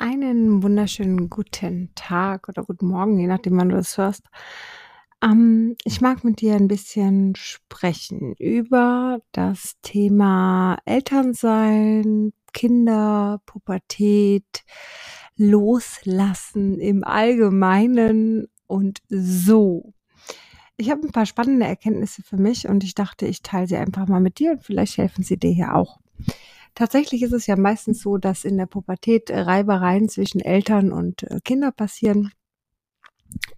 Einen wunderschönen guten Tag oder guten Morgen, je nachdem, wann du das hörst. Ähm, ich mag mit dir ein bisschen sprechen über das Thema Elternsein, Kinder, Pubertät, Loslassen im Allgemeinen und so. Ich habe ein paar spannende Erkenntnisse für mich und ich dachte, ich teile sie einfach mal mit dir und vielleicht helfen sie dir hier auch. Tatsächlich ist es ja meistens so, dass in der Pubertät Reibereien zwischen Eltern und äh, Kinder passieren.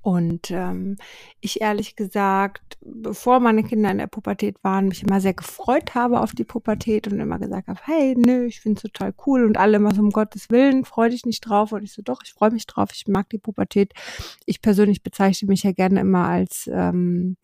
Und ähm, ich ehrlich gesagt, bevor meine Kinder in der Pubertät waren, mich immer sehr gefreut habe auf die Pubertät und immer gesagt habe, hey, nö, ich finde es total cool und alle immer so um Gottes Willen, freu dich nicht drauf. Und ich so, doch, ich freue mich drauf, ich mag die Pubertät. Ich persönlich bezeichne mich ja gerne immer als ähm,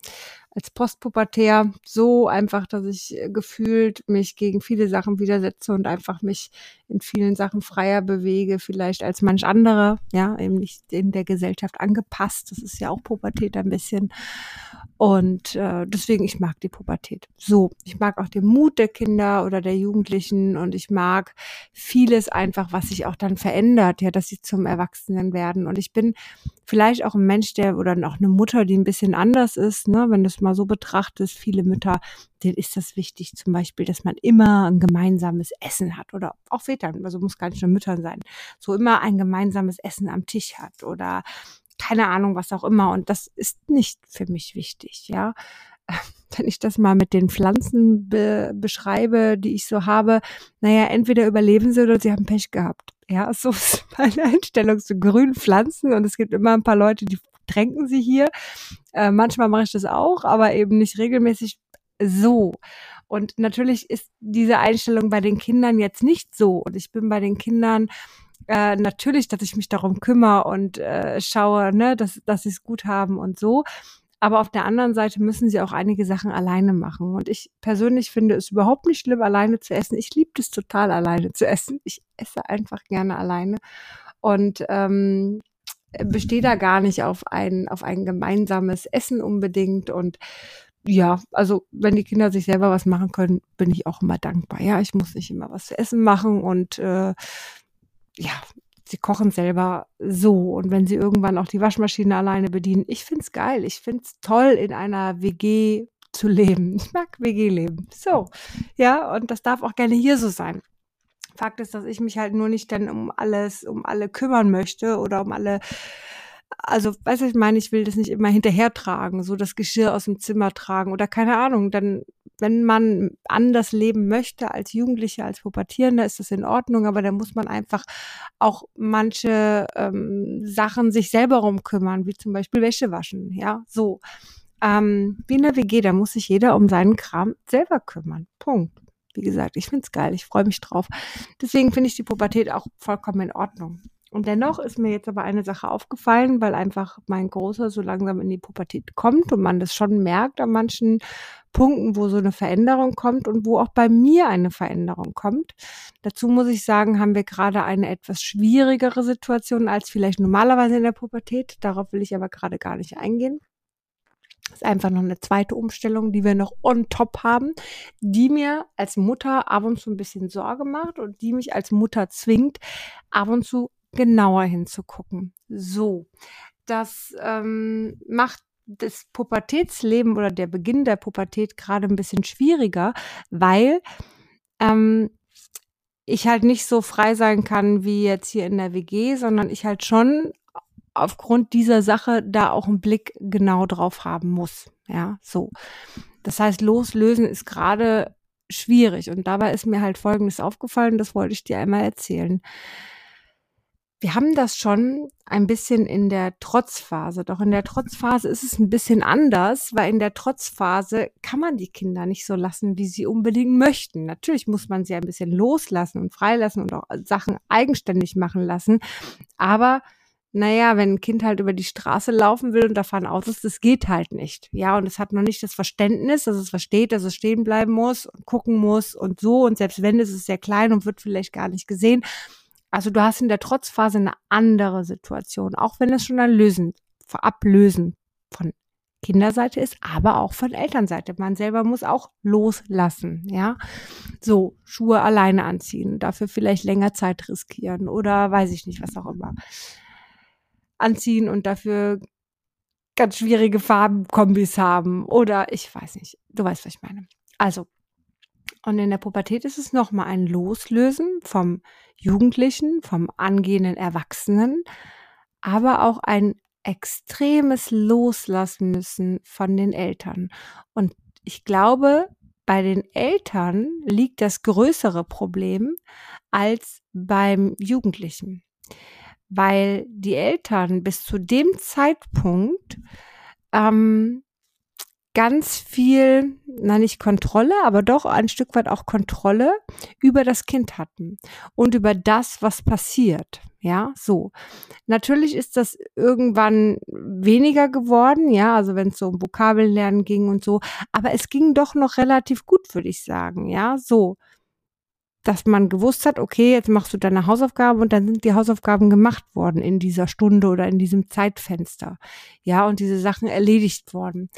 als Postpubertär so einfach, dass ich äh, gefühlt mich gegen viele Sachen widersetze und einfach mich in vielen Sachen freier bewege, vielleicht als manch andere, ja, eben nicht in der Gesellschaft angepasst. Das ist ja auch Pubertät ein bisschen. Und äh, deswegen, ich mag die Pubertät. So, ich mag auch den Mut der Kinder oder der Jugendlichen und ich mag vieles einfach, was sich auch dann verändert, ja, dass sie zum Erwachsenen werden. Und ich bin vielleicht auch ein Mensch, der oder auch eine Mutter, die ein bisschen anders ist, ne, wenn du es mal so betrachtest, viele Mütter, denen ist das wichtig, zum Beispiel, dass man immer ein gemeinsames Essen hat oder auch Vätern, also muss gar nicht nur Müttern sein, so immer ein gemeinsames Essen am Tisch hat oder keine Ahnung, was auch immer. Und das ist nicht für mich wichtig, ja. Wenn ich das mal mit den Pflanzen be beschreibe, die ich so habe, naja, entweder überleben sie oder sie haben Pech gehabt. Ja, so ist meine Einstellung zu grünen Pflanzen und es gibt immer ein paar Leute, die tränken sie hier. Äh, manchmal mache ich das auch, aber eben nicht regelmäßig so. Und natürlich ist diese Einstellung bei den Kindern jetzt nicht so. Und ich bin bei den Kindern äh, natürlich, dass ich mich darum kümmere und äh, schaue, ne, dass, dass sie es gut haben und so. Aber auf der anderen Seite müssen sie auch einige Sachen alleine machen. Und ich persönlich finde es überhaupt nicht schlimm, alleine zu essen. Ich liebe es total, alleine zu essen. Ich esse einfach gerne alleine. Und ähm, bestehe da gar nicht auf ein, auf ein gemeinsames Essen unbedingt. Und ja, also wenn die Kinder sich selber was machen können, bin ich auch immer dankbar. Ja, ich muss nicht immer was zu essen machen und äh, ja, sie kochen selber so. Und wenn sie irgendwann auch die Waschmaschine alleine bedienen, ich find's geil. Ich find's toll, in einer WG zu leben. Ich mag WG-Leben. So, ja, und das darf auch gerne hier so sein. Fakt ist, dass ich mich halt nur nicht dann um alles, um alle kümmern möchte oder um alle also, weißt du, ich meine, ich will das nicht immer hinterher tragen, so das Geschirr aus dem Zimmer tragen oder keine Ahnung. Dann, wenn man anders leben möchte als Jugendlicher, als Pubertierender, ist das in Ordnung, aber da muss man einfach auch manche ähm, Sachen sich selber rumkümmern, wie zum Beispiel Wäsche waschen, ja, so. Ähm, wie in der WG, da muss sich jeder um seinen Kram selber kümmern. Punkt. Wie gesagt, ich find's geil, ich freue mich drauf. Deswegen finde ich die Pubertät auch vollkommen in Ordnung. Und dennoch ist mir jetzt aber eine Sache aufgefallen, weil einfach mein Großer so langsam in die Pubertät kommt und man das schon merkt an manchen Punkten, wo so eine Veränderung kommt und wo auch bei mir eine Veränderung kommt. Dazu muss ich sagen, haben wir gerade eine etwas schwierigere Situation als vielleicht normalerweise in der Pubertät. Darauf will ich aber gerade gar nicht eingehen. Das ist einfach noch eine zweite Umstellung, die wir noch on top haben, die mir als Mutter ab und zu ein bisschen Sorge macht und die mich als Mutter zwingt, ab und zu genauer hinzugucken. So, das ähm, macht das Pubertätsleben oder der Beginn der Pubertät gerade ein bisschen schwieriger, weil ähm, ich halt nicht so frei sein kann wie jetzt hier in der WG, sondern ich halt schon aufgrund dieser Sache da auch einen Blick genau drauf haben muss. Ja, so. Das heißt, loslösen ist gerade schwierig. Und dabei ist mir halt Folgendes aufgefallen, das wollte ich dir einmal erzählen. Wir haben das schon ein bisschen in der Trotzphase. Doch in der Trotzphase ist es ein bisschen anders, weil in der Trotzphase kann man die Kinder nicht so lassen, wie sie unbedingt möchten. Natürlich muss man sie ein bisschen loslassen und freilassen und auch Sachen eigenständig machen lassen. Aber naja, wenn ein Kind halt über die Straße laufen will und da fahren Autos, das geht halt nicht. Ja, und es hat noch nicht das Verständnis, dass es versteht, dass es stehen bleiben muss und gucken muss und so. Und selbst wenn, ist es sehr klein und wird vielleicht gar nicht gesehen. Also du hast in der Trotzphase eine andere Situation, auch wenn es schon ein Lösen, Ablösen von Kinderseite ist, aber auch von Elternseite. Man selber muss auch loslassen, ja. So, Schuhe alleine anziehen, dafür vielleicht länger Zeit riskieren oder weiß ich nicht, was auch immer. Anziehen und dafür ganz schwierige Farbenkombis haben oder ich weiß nicht. Du weißt, was ich meine. Also, und in der Pubertät ist es nochmal ein Loslösen vom Jugendlichen, vom angehenden Erwachsenen, aber auch ein extremes Loslassen müssen von den Eltern. Und ich glaube, bei den Eltern liegt das größere Problem als beim Jugendlichen, weil die Eltern bis zu dem Zeitpunkt ähm, ganz viel, na nicht Kontrolle, aber doch ein Stück weit auch Kontrolle über das Kind hatten und über das, was passiert. Ja, so. Natürlich ist das irgendwann weniger geworden, ja, also wenn es so um Vokabellernen ging und so, aber es ging doch noch relativ gut, würde ich sagen, ja, so. Dass man gewusst hat, okay, jetzt machst du deine Hausaufgaben und dann sind die Hausaufgaben gemacht worden in dieser Stunde oder in diesem Zeitfenster. Ja, und diese Sachen erledigt worden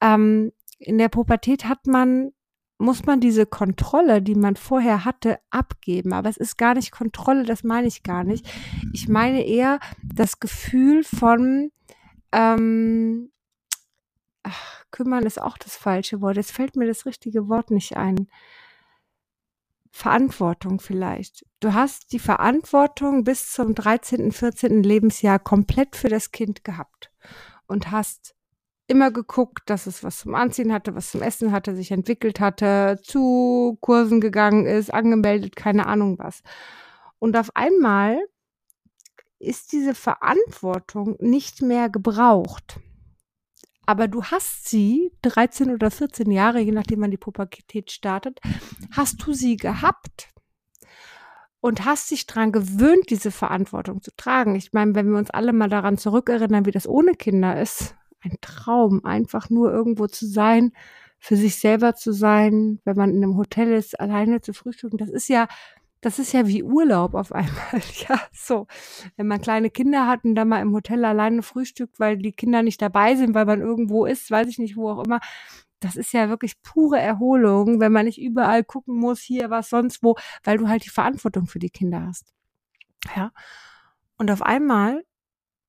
ähm, in der Pubertät hat man muss man diese Kontrolle, die man vorher hatte, abgeben. Aber es ist gar nicht Kontrolle, das meine ich gar nicht. Ich meine eher das Gefühl von ähm, ach, kümmern ist auch das falsche Wort. Jetzt fällt mir das richtige Wort nicht ein. Verantwortung vielleicht. Du hast die Verantwortung bis zum 13., 14. Lebensjahr komplett für das Kind gehabt und hast immer geguckt, dass es was zum Anziehen hatte, was zum Essen hatte, sich entwickelt hatte, zu Kursen gegangen ist, angemeldet, keine Ahnung was. Und auf einmal ist diese Verantwortung nicht mehr gebraucht. Aber du hast sie, 13 oder 14 Jahre, je nachdem man die Pubertät startet, hast du sie gehabt und hast dich dran gewöhnt, diese Verantwortung zu tragen. Ich meine, wenn wir uns alle mal daran zurückerinnern, wie das ohne Kinder ist, ein Traum, einfach nur irgendwo zu sein, für sich selber zu sein, wenn man in einem Hotel ist, alleine zu frühstücken. Das ist ja, das ist ja wie Urlaub auf einmal. Ja, so. Wenn man kleine Kinder hat und dann mal im Hotel alleine frühstückt, weil die Kinder nicht dabei sind, weil man irgendwo ist, weiß ich nicht, wo auch immer. Das ist ja wirklich pure Erholung, wenn man nicht überall gucken muss, hier was sonst wo, weil du halt die Verantwortung für die Kinder hast. Ja. Und auf einmal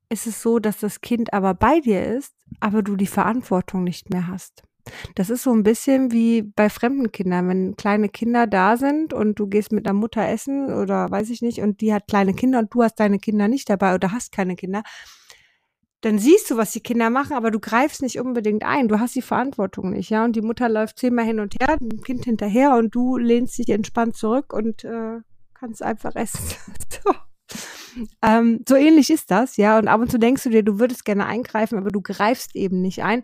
ist es so, dass das Kind aber bei dir ist, aber du die Verantwortung nicht mehr hast. Das ist so ein bisschen wie bei fremden Kindern, wenn kleine Kinder da sind und du gehst mit der Mutter essen oder weiß ich nicht und die hat kleine Kinder und du hast deine Kinder nicht dabei oder hast keine Kinder, dann siehst du, was die Kinder machen, aber du greifst nicht unbedingt ein. Du hast die Verantwortung nicht, ja. Und die Mutter läuft zehnmal hin und her, dem Kind hinterher und du lehnst dich entspannt zurück und äh, kannst einfach essen. so. Ähm, so ähnlich ist das, ja. Und ab und zu denkst du dir, du würdest gerne eingreifen, aber du greifst eben nicht ein,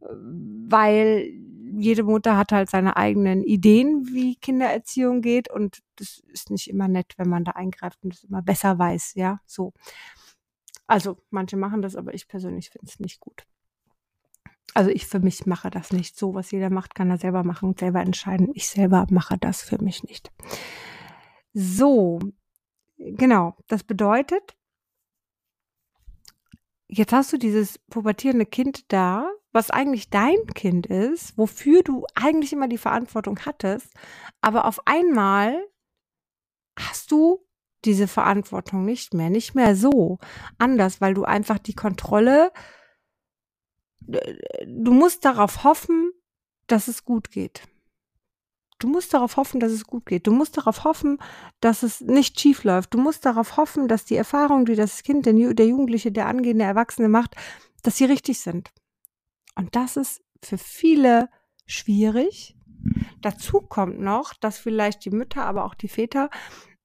weil jede Mutter hat halt seine eigenen Ideen, wie Kindererziehung geht. Und das ist nicht immer nett, wenn man da eingreift und es immer besser weiß, ja. So. Also, manche machen das, aber ich persönlich finde es nicht gut. Also ich für mich mache das nicht. So, was jeder macht, kann er selber machen und selber entscheiden. Ich selber mache das für mich nicht. So, Genau, das bedeutet, jetzt hast du dieses pubertierende Kind da, was eigentlich dein Kind ist, wofür du eigentlich immer die Verantwortung hattest, aber auf einmal hast du diese Verantwortung nicht mehr, nicht mehr so anders, weil du einfach die Kontrolle, du musst darauf hoffen, dass es gut geht. Du musst darauf hoffen, dass es gut geht. Du musst darauf hoffen, dass es nicht schief läuft. Du musst darauf hoffen, dass die Erfahrungen, die das Kind, der, Jugendliche, der angehende Erwachsene macht, dass sie richtig sind. Und das ist für viele schwierig. Dazu kommt noch, dass vielleicht die Mütter, aber auch die Väter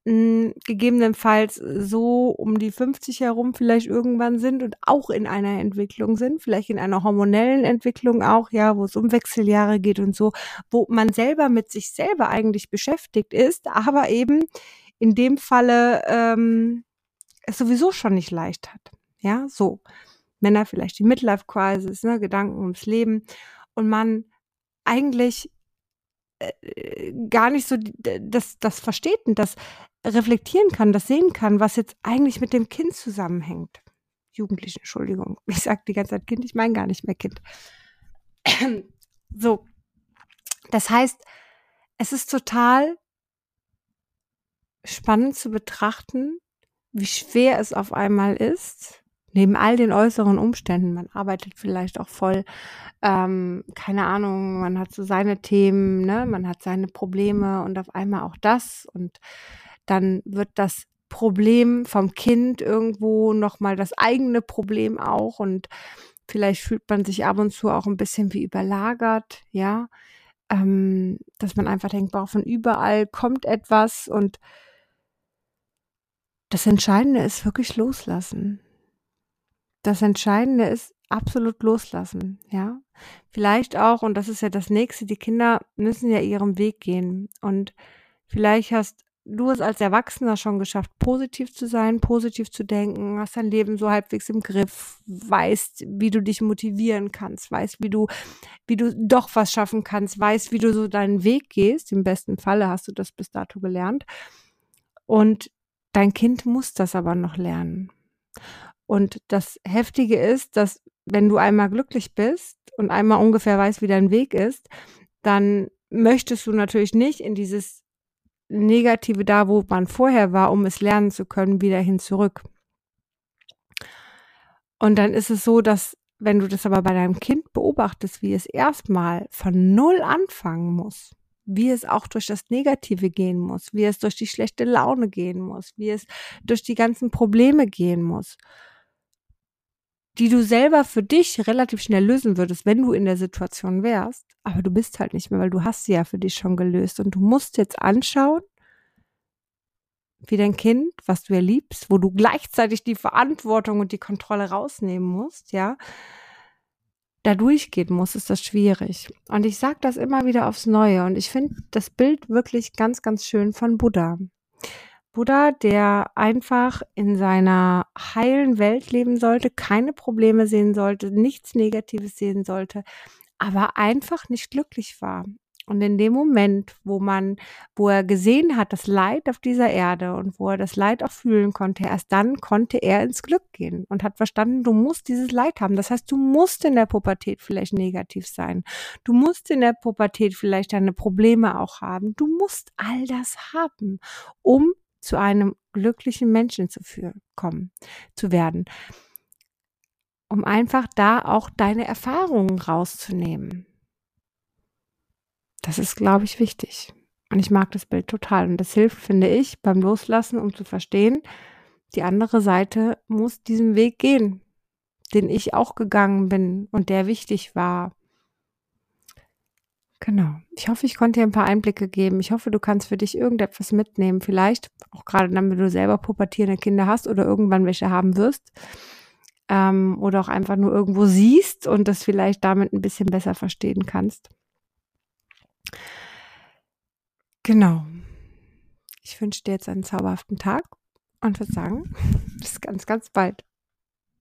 gegebenenfalls so um die 50 herum vielleicht irgendwann sind und auch in einer Entwicklung sind, vielleicht in einer hormonellen Entwicklung auch, ja, wo es um Wechseljahre geht und so, wo man selber mit sich selber eigentlich beschäftigt ist, aber eben in dem Falle ähm, es sowieso schon nicht leicht hat. Ja, so. Männer vielleicht die Midlife Crisis, ne, Gedanken ums Leben und man eigentlich äh, gar nicht so das, das versteht und das reflektieren kann, das sehen kann, was jetzt eigentlich mit dem Kind zusammenhängt. Jugendlichen, Entschuldigung. Ich sage die ganze Zeit Kind, ich meine gar nicht mehr Kind. so. Das heißt, es ist total spannend zu betrachten, wie schwer es auf einmal ist, neben all den äußeren Umständen, man arbeitet vielleicht auch voll, ähm, keine Ahnung, man hat so seine Themen, ne, man hat seine Probleme und auf einmal auch das und dann wird das Problem vom Kind irgendwo nochmal das eigene Problem auch und vielleicht fühlt man sich ab und zu auch ein bisschen wie überlagert, ja, ähm, dass man einfach denkt, boah, von überall kommt etwas und das Entscheidende ist wirklich loslassen. Das Entscheidende ist absolut loslassen, ja. Vielleicht auch, und das ist ja das nächste, die Kinder müssen ja ihren Weg gehen. Und vielleicht hast du es als Erwachsener schon geschafft, positiv zu sein, positiv zu denken, hast dein Leben so halbwegs im Griff, weißt, wie du dich motivieren kannst, weißt, wie du, wie du doch was schaffen kannst, weißt, wie du so deinen Weg gehst. Im besten Falle hast du das bis dato gelernt. Und Dein Kind muss das aber noch lernen. Und das Heftige ist, dass wenn du einmal glücklich bist und einmal ungefähr weißt, wie dein Weg ist, dann möchtest du natürlich nicht in dieses Negative da, wo man vorher war, um es lernen zu können, wieder hin zurück. Und dann ist es so, dass wenn du das aber bei deinem Kind beobachtest, wie es erstmal von Null anfangen muss, wie es auch durch das Negative gehen muss, wie es durch die schlechte Laune gehen muss, wie es durch die ganzen Probleme gehen muss, die du selber für dich relativ schnell lösen würdest, wenn du in der Situation wärst. Aber du bist halt nicht mehr, weil du hast sie ja für dich schon gelöst. Und du musst jetzt anschauen, wie dein Kind, was du ja liebst, wo du gleichzeitig die Verantwortung und die Kontrolle rausnehmen musst, ja, da durchgehen muss, ist das schwierig. Und ich sage das immer wieder aufs Neue. Und ich finde das Bild wirklich ganz, ganz schön von Buddha. Buddha, der einfach in seiner heilen Welt leben sollte, keine Probleme sehen sollte, nichts Negatives sehen sollte, aber einfach nicht glücklich war. Und in dem Moment, wo man, wo er gesehen hat, das Leid auf dieser Erde und wo er das Leid auch fühlen konnte, erst dann konnte er ins Glück gehen und hat verstanden, du musst dieses Leid haben. Das heißt, du musst in der Pubertät vielleicht negativ sein. Du musst in der Pubertät vielleicht deine Probleme auch haben. Du musst all das haben, um zu einem glücklichen Menschen zu führen, kommen, zu werden. Um einfach da auch deine Erfahrungen rauszunehmen das ist, glaube ich, wichtig. Und ich mag das Bild total. Und das hilft, finde ich, beim Loslassen, um zu verstehen, die andere Seite muss diesen Weg gehen, den ich auch gegangen bin und der wichtig war. Genau. Ich hoffe, ich konnte dir ein paar Einblicke geben. Ich hoffe, du kannst für dich irgendetwas mitnehmen. Vielleicht auch gerade dann, wenn du selber pubertierende Kinder hast oder irgendwann welche haben wirst. Ähm, oder auch einfach nur irgendwo siehst und das vielleicht damit ein bisschen besser verstehen kannst. Genau. Ich wünsche dir jetzt einen zauberhaften Tag und würde sagen, bis ganz, ganz bald.